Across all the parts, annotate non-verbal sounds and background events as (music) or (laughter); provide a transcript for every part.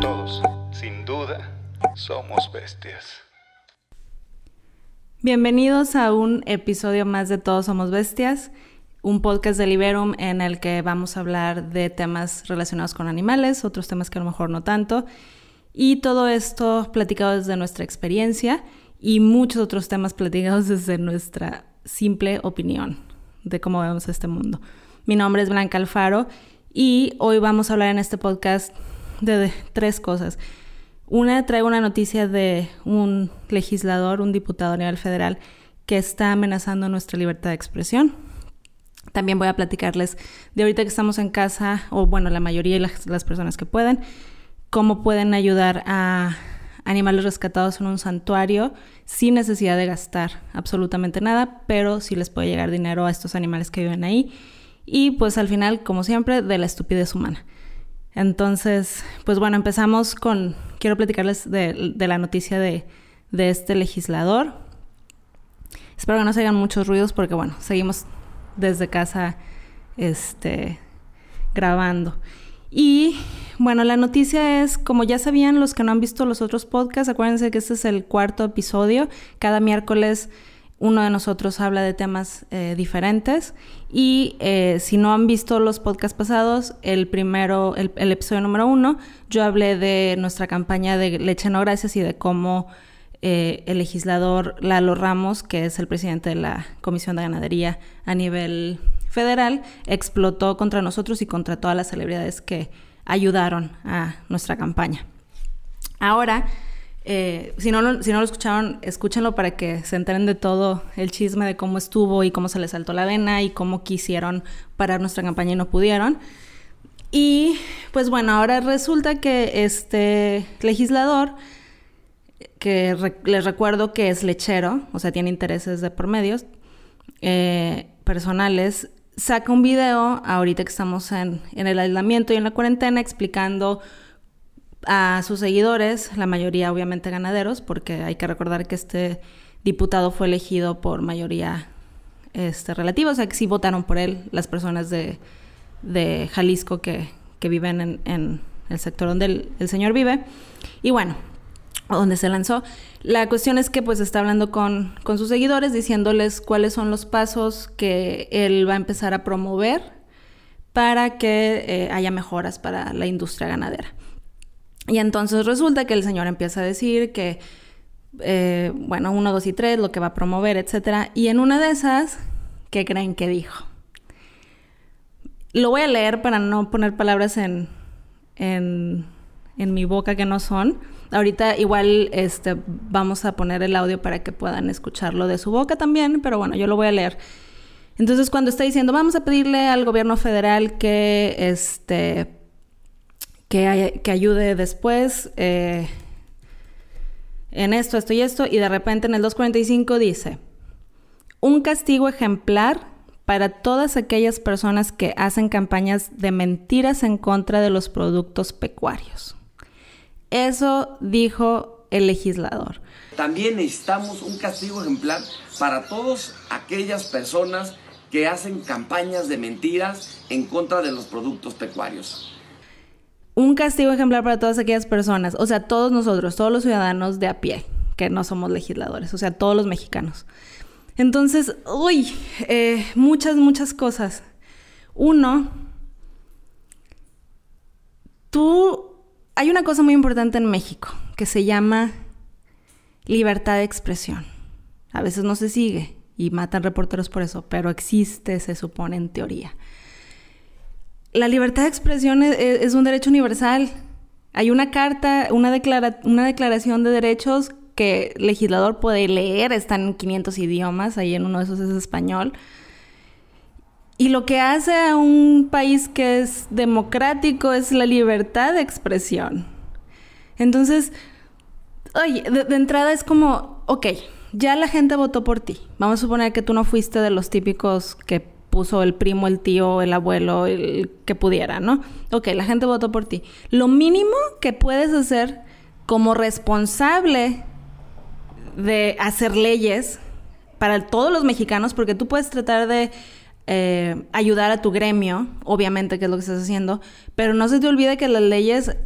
Todos, sin duda, somos bestias. Bienvenidos a un episodio más de Todos Somos Bestias, un podcast de Liberum en el que vamos a hablar de temas relacionados con animales, otros temas que a lo mejor no tanto, y todo esto platicado desde nuestra experiencia y muchos otros temas platicados desde nuestra simple opinión de cómo vemos este mundo. Mi nombre es Blanca Alfaro y hoy vamos a hablar en este podcast de, tres cosas. Una, traigo una noticia de un legislador, un diputado a nivel federal, que está amenazando nuestra libertad de expresión. También voy a platicarles de ahorita que estamos en casa, o bueno, la mayoría de las, las personas que pueden, cómo pueden ayudar a animales rescatados en un santuario sin necesidad de gastar absolutamente nada, pero sí les puede llegar dinero a estos animales que viven ahí. Y pues al final, como siempre, de la estupidez humana. Entonces, pues bueno, empezamos con, quiero platicarles de, la noticia de, de este legislador. Espero que no se hagan muchos ruidos porque bueno, seguimos desde casa este, grabando. Y bueno, la noticia es, como ya sabían los que no han visto los otros podcasts, acuérdense que este es el cuarto episodio. Cada miércoles uno de nosotros habla de temas eh, diferentes. Y eh, si no han visto los podcasts pasados, el primero, el, episodio número uno, yo hablé de nuestra campaña de Leche No Gracias y de cómo eh, el legislador Lalo Ramos, que es el presidente de la Comisión de Ganadería a nivel federal, explotó contra nosotros y contra todas las celebridades que ayudaron a nuestra campaña. Ahora, eh, si, no lo, si no lo escucharon, escúchenlo para que se enteren de todo el chisme de cómo estuvo y cómo se les saltó la vena y cómo quisieron parar nuestra campaña y no pudieron. Y pues bueno, ahora resulta que este legislador, que les recuerdo que es lechero, o sea, tiene intereses de por medios eh, personales, saca un video ahorita que estamos en, el aislamiento y en la cuarentena explicando a sus seguidores, la mayoría obviamente ganaderos, porque hay que recordar que este diputado fue elegido por mayoría este, relativa, o sea que sí votaron por él las personas de, Jalisco que, viven en, en, el sector donde el señor vive. Y bueno, donde se lanzó. La cuestión es que pues está hablando con, sus seguidores, diciéndoles cuáles son los pasos que él va a empezar a promover para que eh, haya mejoras para la industria ganadera. Y entonces resulta que el señor empieza a decir que, eh, bueno, uno, dos y tres, lo que va a promover, etc. Y en una de esas, ¿qué creen que dijo? Lo voy a leer para no poner palabras en, en, en mi boca que no son Ahorita igual este, vamos a poner el audio para que puedan escucharlo de su boca también, pero bueno, yo lo voy a leer. Entonces, cuando está diciendo, vamos a pedirle al gobierno federal que, este, que, que ayude después eh, en esto, esto y esto, y de repente en el 245 dice, un castigo ejemplar para todas aquellas personas que hacen campañas de mentiras en contra de los productos pecuarios. Eso dijo el legislador. También necesitamos un castigo ejemplar para todas aquellas personas que hacen campañas de mentiras en contra de los productos pecuarios. Un castigo ejemplar para todas aquellas personas, o sea, todos nosotros, todos los ciudadanos de a pie, que no somos legisladores, o sea, todos los mexicanos. Entonces, uy, eh, muchas, muchas cosas. Uno, tú hay una cosa muy importante en México que se llama libertad de expresión. A veces no se sigue y matan reporteros por eso, pero existe, se supone, en teoría. La libertad de expresión es, un derecho universal. Hay una carta, una, una declaración de derechos que el legislador puede leer, están en 500 idiomas, ahí en uno de esos es español. Y lo que hace a un país que es democrático es la libertad de expresión. Entonces, oye, de, entrada es como, ok, ya la gente votó por ti. Vamos a suponer que tú no fuiste de los típicos que puso el primo, el tío, el abuelo, el que pudiera, ¿no? Ok, la gente votó por ti. Lo mínimo que puedes hacer como responsable de hacer leyes para todos los mexicanos, porque tú puedes tratar de eh, ayudar a tu gremio, obviamente que es lo que estás haciendo, pero no se te olvide que las leyes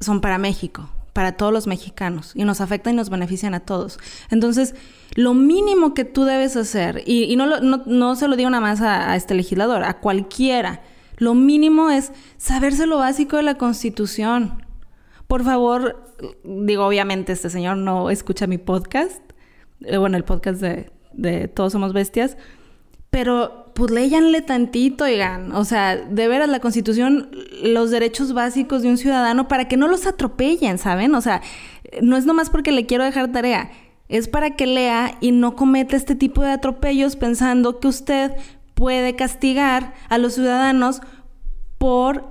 son para México, para todos los mexicanos, y nos afectan y nos benefician a todos. Entonces, lo mínimo que tú debes hacer, y, no, no, se lo digo nada más a, a este legislador, a cualquiera, lo mínimo es saberse lo básico de la Constitución. Por favor, digo, obviamente este señor no escucha mi podcast, eh, bueno, el podcast de, de Todos Somos Bestias, pero pues léyanle tantito, oigan. O sea, de veras la Constitución, los derechos básicos de un ciudadano para que no los atropellen, ¿saben? O sea, no es nomás porque le quiero dejar tarea, es para que lea y no cometa este tipo de atropellos pensando que usted puede castigar a los ciudadanos por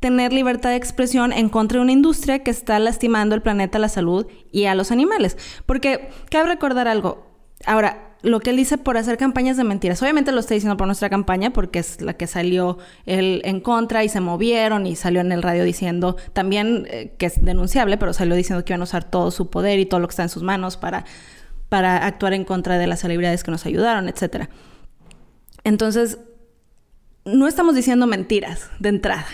tener libertad de expresión en contra de una industria que está lastimando el planeta, la salud y a los animales. Porque cabe recordar algo. Ahora, lo que él dice por hacer campañas de mentiras. Obviamente lo está diciendo por nuestra campaña porque es la que salió él en contra y se movieron y salió en el radio diciendo también eh, que es denunciable, pero salió diciendo que iban a usar todo su poder y todo lo que está en sus manos para, para actuar en contra de las celebridades que nos ayudaron, etc. Entonces, no estamos diciendo mentiras de entrada.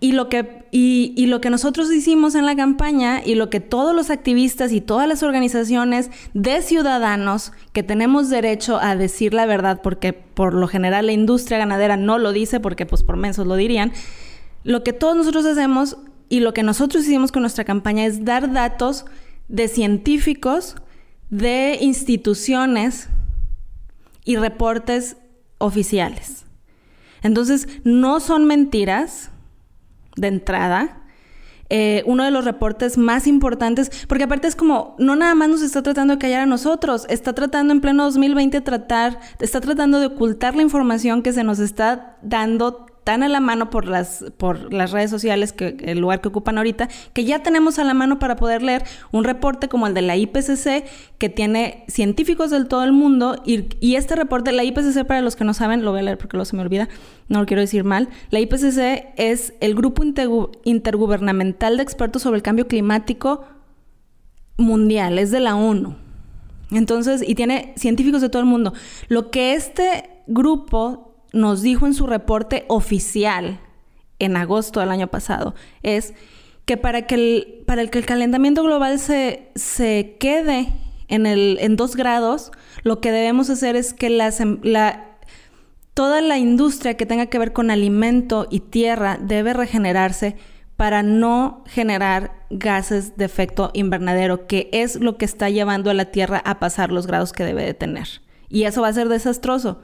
Y lo, que, y, lo que nosotros hicimos en la campaña y lo que todos los activistas y todas las organizaciones de ciudadanos que tenemos derecho a decir la verdad, porque por lo general la industria ganadera no lo dice, porque pues por mensos lo dirían, lo que todos nosotros hacemos y lo que nosotros hicimos con nuestra campaña es dar datos de científicos, de instituciones y reportes oficiales. Entonces, no son mentiras de entrada. Eh, uno de los reportes más importantes, porque aparte es como, no nada más nos está tratando de callar a nosotros, está tratando en pleno 2020 tratar, está tratando de ocultar la información que se nos está dando tan a la mano por las, por las redes sociales, que el lugar que ocupan ahorita, que ya tenemos a la mano para poder leer un reporte como el de la IPCC, que tiene científicos del todo el mundo, y, este reporte, la IPCC, para los que no saben, lo voy a leer porque luego se me olvida, no lo quiero decir mal, la IPCC es el grupo intergubernamental de expertos sobre el cambio climático mundial, es de la ONU. Entonces, y tiene científicos de todo el mundo. Lo que este grupo nos dijo en su reporte oficial en agosto del año pasado es que para que el, para el que el calentamiento global se, se quede en, el, en dos grados, lo que debemos hacer es que la, toda la industria que tenga que ver con alimento y tierra debe regenerarse para no generar gases de efecto invernadero, que es lo que está llevando a la Tierra a pasar los grados que debe de tener. Y eso va a ser desastroso.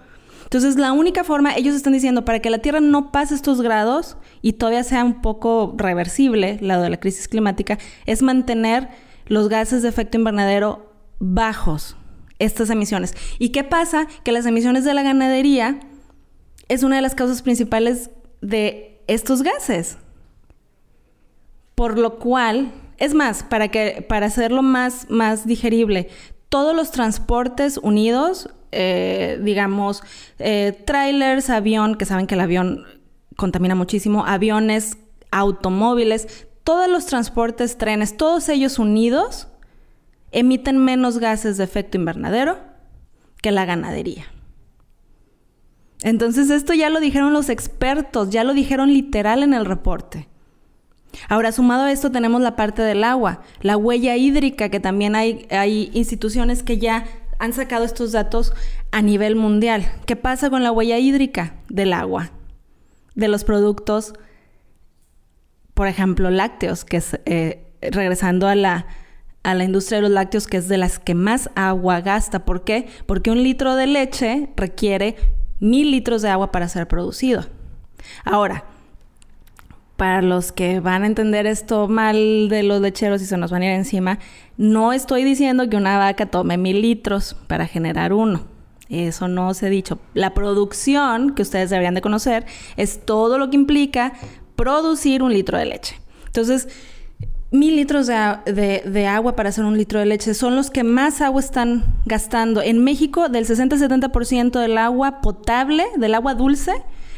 Entonces, la única forma, ellos están diciendo, para que la Tierra no pase estos grados y todavía sea un poco reversible, lado de la crisis climática, es mantener los gases de efecto invernadero bajos, estas emisiones. ¿Y qué pasa? Que las emisiones de la ganadería es una de las causas principales de estos gases. Por lo cual, es más, para, que, para hacerlo más, más digerible, todos los transportes unidos eh, digamos, eh, trailers, avión, que saben que el avión contamina muchísimo, aviones, automóviles, todos los transportes, trenes, todos ellos unidos emiten menos gases de efecto invernadero que la ganadería. Entonces esto ya lo dijeron los expertos, ya lo dijeron literal en el reporte. Ahora, sumado a esto tenemos la parte del agua, la huella hídrica, que también hay, hay instituciones que ya han sacado estos datos a nivel mundial. ¿Qué pasa con la huella hídrica del agua? De los productos, por ejemplo, lácteos, que es, eh, regresando a la, a la industria de los lácteos, que es de las que más agua gasta. ¿Por qué? Porque un litro de leche requiere mil litros de agua para ser producido. Ahora, para los que van a entender esto mal de los lecheros y se nos van a ir encima, no estoy diciendo que una vaca tome mil litros para generar uno. Eso no se ha dicho. La producción, que ustedes deberían de conocer, es todo lo que implica producir un litro de leche. Entonces, mil litros de, de, agua para hacer un litro de leche son los que más agua están gastando. En México, del 60-70% del agua potable, del agua dulce,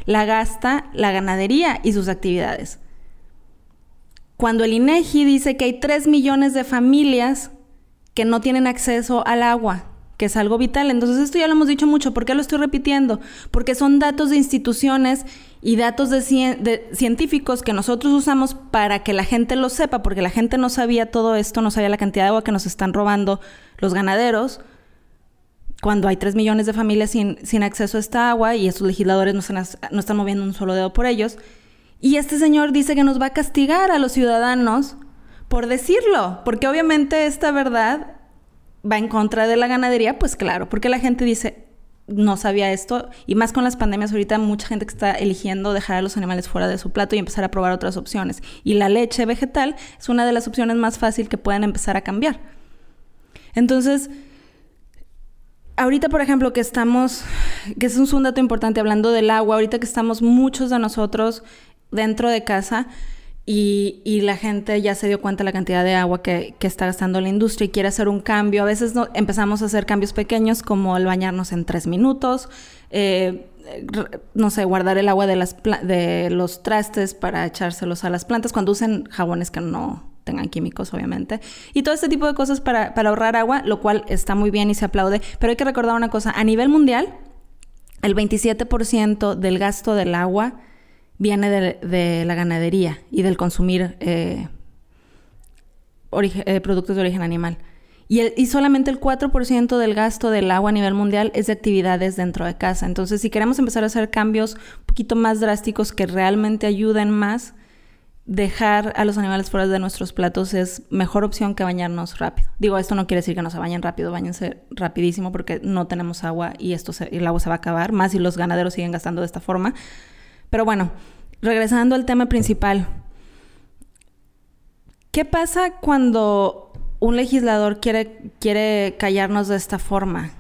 la gasta la ganadería y sus actividades. Cuando el INEGI dice que hay 3 millones de familias que no tienen acceso al agua, que es algo vital. Entonces esto ya lo hemos dicho mucho. ¿Por qué lo estoy repitiendo? Porque son datos de instituciones y datos de, científicos que nosotros usamos para que la gente lo sepa, porque la gente no sabía todo esto, no sabía la cantidad de agua que nos están robando los ganaderos. Cuando hay 3 millones de familias sin, sin acceso a esta agua y estos legisladores no están, no están moviendo un solo dedo por ellos. Y este señor dice que nos va a castigar a los ciudadanos por decirlo, porque obviamente esta verdad va en contra de la ganadería, pues claro, porque la gente dice, no sabía esto, y más con las pandemias ahorita mucha gente que está eligiendo dejar a los animales fuera de su plato y empezar a probar otras opciones. Y la leche vegetal es una de las opciones más fáciles que pueden empezar a cambiar. Entonces, ahorita, por ejemplo, que estamos, que es un dato importante hablando del agua, ahorita que estamos muchos de nosotros dentro de casa, y, la gente ya se dio cuenta de la cantidad de agua que, está gastando la industria y quiere hacer un cambio. A veces no, empezamos a hacer cambios pequeños como el bañarnos en tres minutos, eh, no sé, guardar el agua de, las de los trastes para echárselos a las plantas cuando usen jabones que no tengan químicos, obviamente. Y todo este tipo de cosas para, ahorrar agua, lo cual está muy bien y se aplaude. Pero hay que recordar una cosa, a nivel mundial, el 27% del gasto del agua viene de, la ganadería y del consumir eh, eh, productos de origen animal. Y, y solamente el 4% del gasto del agua a nivel mundial es de actividades dentro de casa. Entonces, si queremos empezar a hacer cambios un poquito más drásticos que realmente ayuden más, dejar a los animales fuera de nuestros platos es mejor opción que bañarnos rápido. Digo, esto no quiere decir que no se bañen rápido, bañense rapidísimo porque no tenemos agua y esto el agua se va a acabar, más si los ganaderos siguen gastando de esta forma. Pero bueno, regresando al tema principal. ¿Qué pasa cuando un legislador quiere, quiere callarnos de esta forma?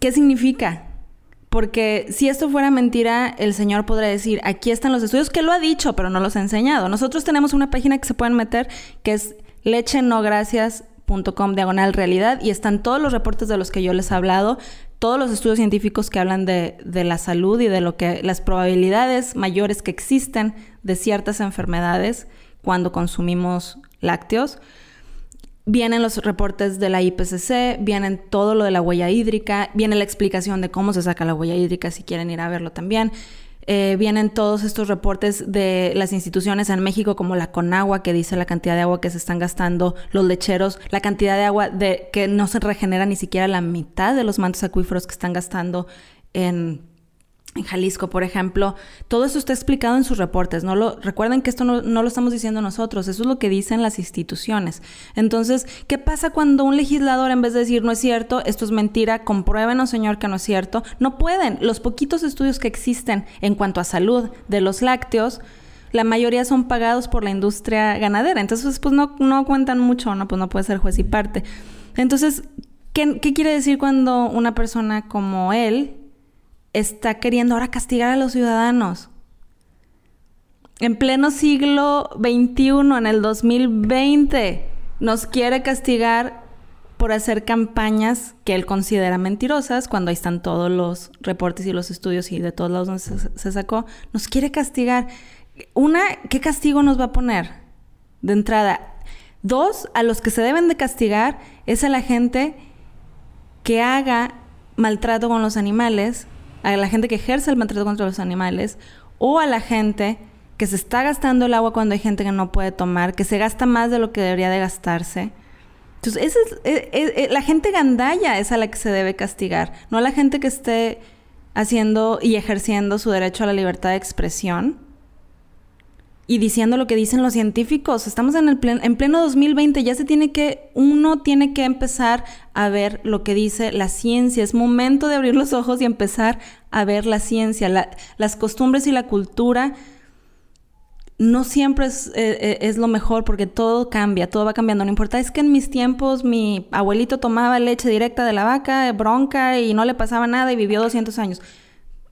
¿Qué significa? Porque si esto fuera mentira, el señor podría decir, aquí están los estudios, que lo ha dicho, pero no los ha enseñado. Nosotros tenemos una página que se pueden meter, que es lechenogracias.com diagonal realidad, y están todos los reportes de los que yo les he hablado, todos los estudios científicos que hablan de, la salud y de lo que las probabilidades mayores que existen de ciertas enfermedades cuando consumimos lácteos. Vienen los reportes de la IPCC, vienen todo lo de la huella hídrica, viene la explicación de cómo se saca la huella hídrica si quieren ir a verlo también. Eh, vienen todos estos reportes de las instituciones en México, como la Conagua, que dice la cantidad de agua que se están gastando los lecheros, la cantidad de agua de, que no se regenera ni siquiera la mitad de los mantos acuíferos que están gastando en en Jalisco, por ejemplo, todo eso está explicado en sus reportes. No lo, recuerden que esto no, lo estamos diciendo nosotros, eso es lo que dicen las instituciones. Entonces, ¿qué pasa cuando un legislador, en vez de decir no es cierto, esto es mentira, compruébenos, señor, que no es cierto? No pueden. Los poquitos estudios que existen en cuanto a salud de los lácteos, la mayoría son pagados por la industria ganadera. Entonces, pues no, no cuentan mucho, ¿no? Pues no puede ser juez y parte. Entonces, ¿qué, qué quiere decir cuando una persona como él está queriendo ahora castigar a los ciudadanos. En pleno siglo XXI, en el 2020, nos quiere castigar por hacer campañas que él considera mentirosas, cuando ahí están todos los reportes y los estudios y de todos lados donde se, se sacó, nos quiere castigar. Una, ¿qué castigo nos va a poner? De entrada. Dos, a los que se deben de castigar es a la gente que haga maltrato con los animales a la gente que ejerce el maltrato contra los animales o a la gente que se está gastando el agua cuando hay gente que no puede tomar, que se gasta más de lo que debería de gastarse. Entonces, esa es, eh, eh, eh, la gente gandalla es a la que se debe castigar, no a la gente que esté haciendo y ejerciendo su derecho a la libertad de expresión y diciendo lo que dicen los científicos. Estamos en, el en pleno 2020, ya se tiene que, uno tiene que empezar a ver lo que dice la ciencia. Es momento de abrir los ojos y empezar a ver la ciencia. las costumbres y la cultura no siempre es, eh, eh, es, lo mejor porque todo cambia, todo va cambiando. No importa, es que en mis tiempos mi abuelito tomaba leche directa de la vaca, bronca, y no le pasaba nada y vivió 200 años.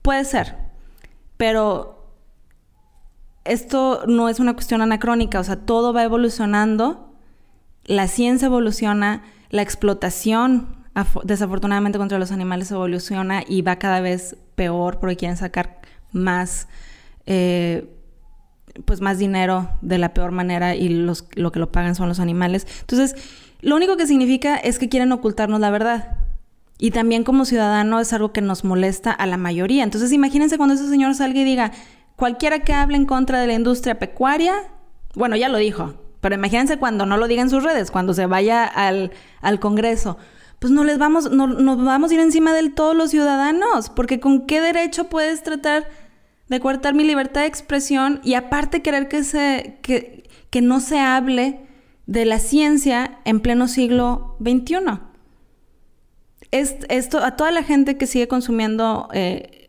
Puede ser, pero esto no es una cuestión anacrónica, o sea, todo va evolucionando, la ciencia evoluciona, la explotación desafortunadamente contra los animales evoluciona y va cada vez peor porque quieren sacar más, eh, pues más dinero de la peor manera y los, lo que lo pagan son los animales. Entonces, lo único que significa es que quieren ocultarnos la verdad. Y también como ciudadano es algo que nos molesta a la mayoría. Entonces imagínense cuando ese señor salga y diga, cualquiera que hable en contra de la industria pecuaria, bueno, ya lo dijo, pero imagínense cuando no lo diga en sus redes, cuando se vaya al, al Congreso. Pues no les vamos, no, nos vamos a ir encima de todos los ciudadanos, porque con qué derecho puedes tratar de coartar mi libertad de expresión y aparte querer que se, que, que no se hable de la ciencia en pleno siglo XXI. esto, a toda la gente que sigue consumiendo eh,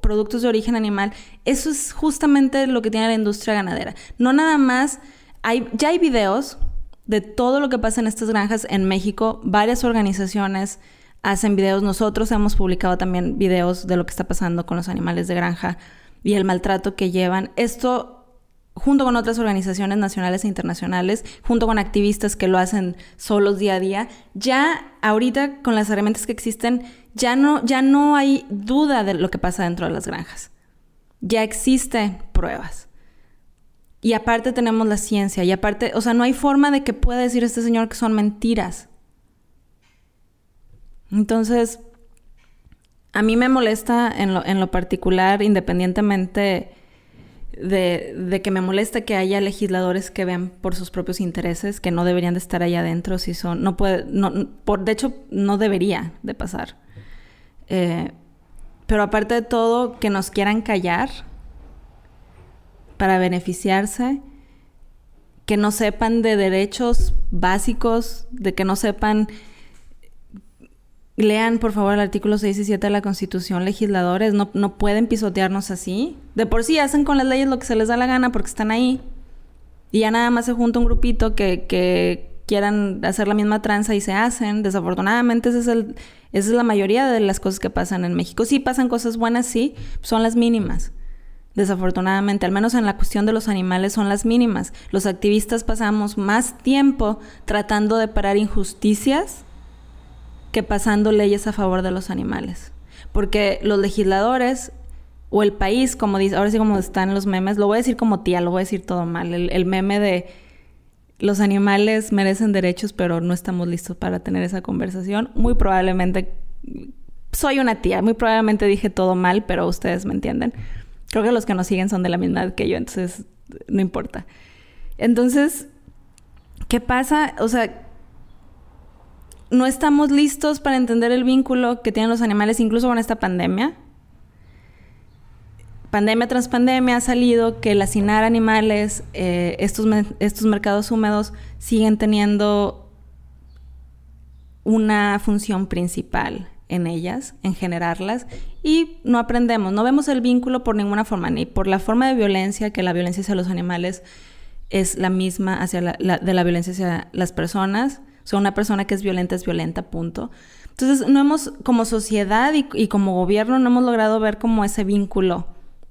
productos de origen animal, eso es justamente lo que tiene la industria ganadera. No nada más, hay, ya hay videos de todo lo que pasa en estas granjas en México, varias organizaciones hacen videos, nosotros hemos publicado también videos de lo que está pasando con los animales de granja y el maltrato que llevan. Esto junto con otras organizaciones nacionales e internacionales, junto con activistas que lo hacen solos día a día, ya ahorita con las herramientas que existen, ya no, ya no hay duda de lo que pasa dentro de las granjas. Ya existen pruebas. Y aparte tenemos la ciencia, y aparte, o sea, no hay forma de que pueda decir este señor que son mentiras. Entonces, a mí me molesta en lo, en lo particular, independientemente de, que me molesta que haya legisladores que vean por sus propios intereses, que no deberían de estar ahí adentro, si son, no puede, no, por, de hecho, no debería de pasar. Eh, pero aparte de todo, que nos quieran callar para beneficiarse, que no sepan de derechos básicos, de que no sepan Lean, por favor, el artículo 6 y 7 de la Constitución, legisladores, no, no pueden pisotearnos así. De por sí hacen con las leyes lo que se les da la gana porque están ahí. Y ya nada más se junta un grupito que, que quieran hacer la misma tranza y se hacen. Desafortunadamente, ese es el, esa es la mayoría de las cosas que pasan en México. Sí pasan cosas buenas, sí, son las mínimas. Desafortunadamente, al menos en la cuestión de los animales son las mínimas. Los activistas pasamos más tiempo tratando de parar injusticias que pasando leyes a favor de los animales. Porque los legisladores o el país, como dice, ahora sí como están los memes, lo voy a decir como tía, lo voy a decir todo mal, el, meme de los animales merecen derechos, pero no estamos listos para tener esa conversación. Muy probablemente soy una tía, muy probablemente dije todo mal, pero ustedes me entienden. Creo que los que nos siguen son de la misma edad que yo, entonces no importa. Entonces, ¿qué pasa? O sea, no estamos listos para entender el vínculo que tienen los animales, incluso con esta pandemia. Pandemia tras pandemia ha salido que el hacinar animales, eh, estos, estos mercados húmedos, siguen teniendo una función principal en ellas, en generarlas, y no aprendemos, no vemos el vínculo por ninguna forma, ni por la forma de violencia, que la violencia hacia los animales es la misma hacia de la violencia hacia las personas, o sea, una persona que es violenta es violenta, punto. Entonces, no hemos, como sociedad y, como gobierno, no hemos logrado ver como ese vínculo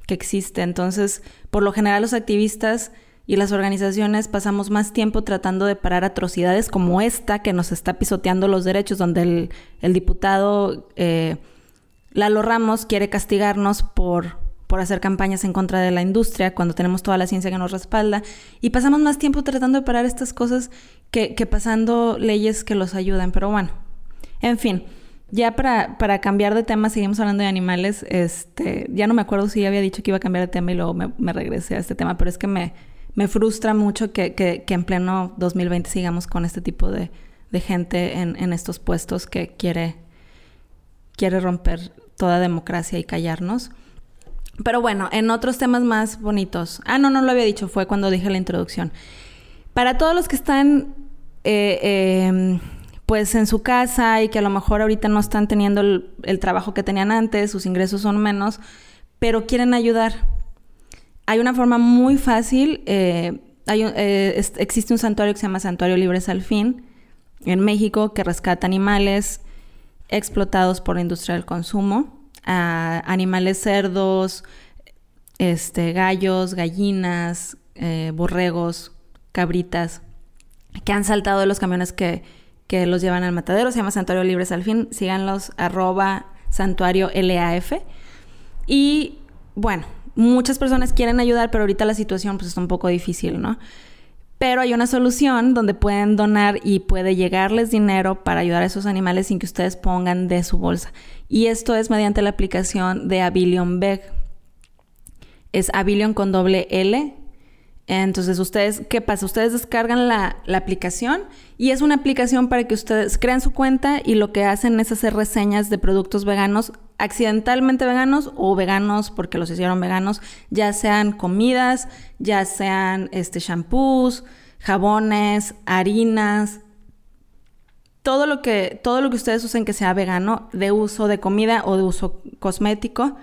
que existe. Entonces, por lo general, los activistas y las organizaciones pasamos más tiempo tratando de parar atrocidades como esta que nos está pisoteando los derechos, donde el, diputado eh, Lalo Ramos quiere castigarnos por por hacer campañas en contra de la industria cuando tenemos toda la ciencia que nos respalda y pasamos más tiempo tratando de parar estas cosas que, pasando leyes que los ayudan. Pero bueno, en fin, ya para, para, cambiar de tema, seguimos hablando de animales. Este, ya no me acuerdo si había dicho que iba a cambiar de tema y luego me, regresé a este tema, pero es que me, me frustra mucho que, que, en pleno 2020 sigamos con este tipo de, de gente en, en, estos puestos que quiere, quiere romper toda democracia y callarnos. Pero bueno, en otros temas más bonitos. Ah, no, no lo había dicho, fue cuando dije la introducción. Para todos los que están, eh, em, pues, en su casa y que a lo mejor ahorita no están teniendo el, trabajo que tenían antes, sus ingresos son menos, pero quieren ayudar. Hay una forma muy fácil. Eh, hay eh, existe un santuario que se llama Santuario Libres al Fin en México que rescata animales explotados por la industria del consumo animales cerdos, este, gallos, gallinas, eh, borregos, cabritas, que han saltado de los camiones que, que, los llevan al matadero. Se llama Santuario Libres al fin. Síganlos, arroba santuario LAF. Y bueno, muchas personas quieren ayudar, pero ahorita la situación pues está un poco difícil, ¿no? Pero hay una solución donde pueden donar y puede llegarles dinero para ayudar a esos animales sin que ustedes pongan de su bolsa. Y esto es mediante la aplicación de Avilion Beg. Es Avilion con doble L entonces, ustedes, ¿qué pasa? Ustedes descargan la, aplicación y es una aplicación para que ustedes crean su cuenta y lo que hacen es hacer reseñas de productos veganos, accidentalmente veganos o veganos porque los hicieron veganos, ya sean comidas, ya sean este, shampoos, jabones, harinas, todo lo que, todo lo que ustedes usen que sea vegano, de uso de comida o de uso cosmético,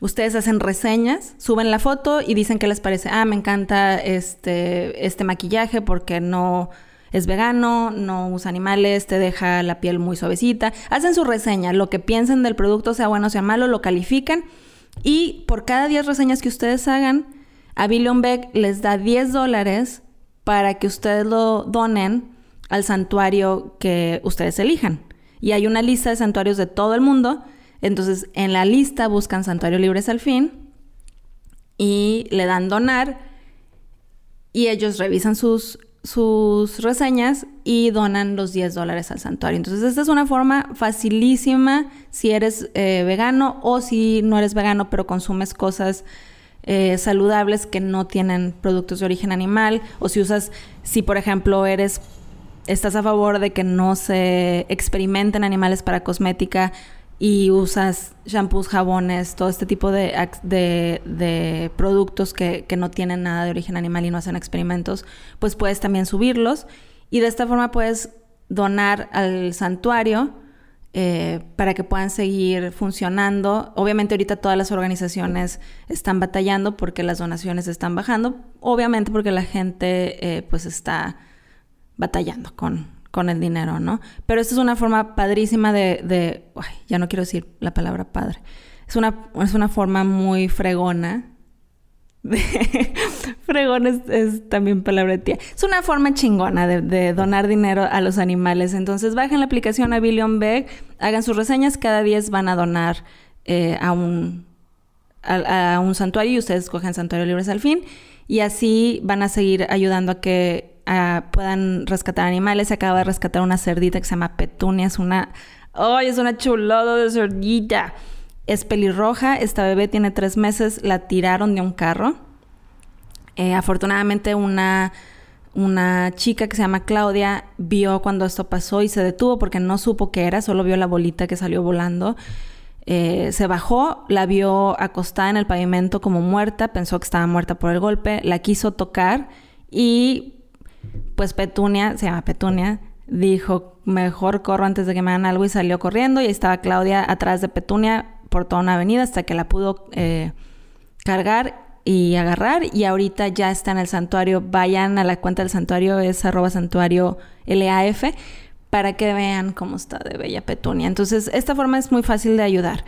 Ustedes hacen reseñas, suben la foto y dicen qué les parece. Ah, me encanta este, este maquillaje porque no es vegano, no usa animales, te deja la piel muy suavecita. Hacen su reseña, lo que piensen del producto, sea bueno o sea malo, lo califican. Y por cada 10 reseñas que ustedes hagan, a Billion Beck les da 10 dólares para que ustedes lo donen al santuario que ustedes elijan. Y hay una lista de santuarios de todo el mundo entonces, en la lista buscan Santuario Libres al Fin y le dan donar y ellos revisan sus, sus reseñas y donan los 10 dólares al santuario. Entonces, esta es una forma facilísima si eres eh, vegano o si no eres vegano pero consumes cosas eh, saludables que no tienen productos de origen animal o si usas, si por ejemplo eres, estás a favor de que no se experimenten animales para cosmética y usas shampoos, jabones, todo este tipo de, de, productos que, no tienen nada de origen animal y no hacen experimentos, pues puedes también subirlos y de esta forma puedes donar al santuario eh, para que puedan seguir funcionando. Obviamente ahorita todas las organizaciones están batallando porque las donaciones están bajando, obviamente porque la gente eh, pues está batallando con, con el dinero, ¿no? Pero esta es una forma padrísima de, ya no quiero decir la palabra padre, es una, es una forma muy fregona. De, (laughs) fregón es, también palabra tía. Es una forma chingona de, donar dinero a los animales. Entonces bajen la aplicación a Billion Beg, hagan sus reseñas, cada 10 van a donar eh, a un a, un santuario y ustedes escogen Santuario Libres al fin. Y así van a seguir ayudando a que puedan rescatar animales. Acaba de rescatar una cerdita que se llama Petunia. Es una... ¡Ay, es una chulada de cerdita! Es pelirroja. Esta bebé tiene tres meses. La tiraron de un carro. Eh, afortunadamente una... Una chica que se llama Claudia vio cuando esto pasó y se detuvo porque no supo qué era, solo vio la bolita que salió volando. Eh, se bajó, la vio acostada en el pavimento como muerta, pensó que estaba muerta por el golpe, la quiso tocar y pues Petunia, se llama Petunia, dijo, mejor corro antes de que me hagan algo y salió corriendo y estaba Claudia atrás de Petunia por toda una avenida hasta que la pudo eh, cargar y agarrar y ahorita ya está en el santuario. Vayan a la cuenta del santuario, es arroba santuario LAF para que vean cómo está de bella Petunia. Entonces, esta forma es muy fácil de ayudar.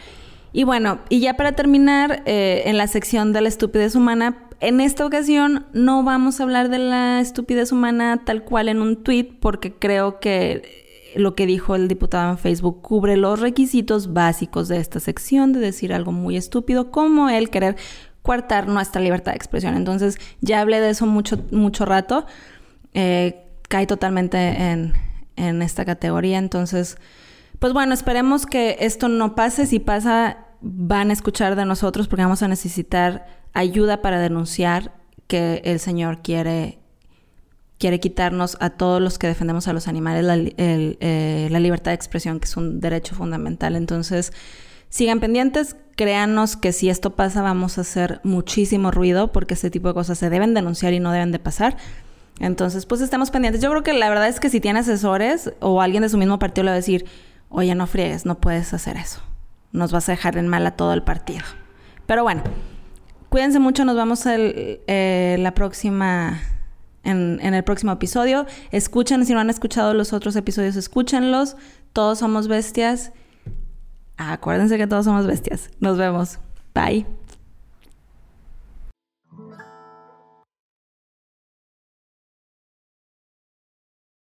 Y bueno, y ya para terminar, eh, en la sección de la estupidez humana, en esta ocasión no vamos a hablar de la estupidez humana tal cual en un tweet porque creo que lo que dijo el diputado en Facebook cubre los requisitos básicos de esta sección de decir algo muy estúpido como el querer coartar nuestra libertad de expresión. Entonces ya hablé de eso mucho, mucho rato. Eh, cae totalmente en, en esta categoría. Entonces, pues bueno, esperemos que esto no pase. Si pasa, van a escuchar de nosotros porque vamos a necesitar ayuda para denunciar que el Señor quiere, quiere quitarnos a todos los que defendemos a los animales la, eh, la libertad de expresión, que es un derecho fundamental. Entonces, sigan pendientes, créanos que si esto pasa vamos a hacer muchísimo ruido porque este tipo de cosas se deben denunciar y no deben de pasar. Entonces, pues estamos pendientes. Yo creo que la verdad es que si tiene asesores o alguien de su mismo partido le va a decir, oye, no friegues, no puedes hacer eso. Nos vas a dejar en mal a todo el partido. Pero bueno, Cuídense mucho, nos vemos el, eh, la próxima, en, en el próximo episodio. Escuchen, si no han escuchado los otros episodios, escúchenlos. Todos somos bestias. Acuérdense que todos somos bestias. Nos vemos. Bye.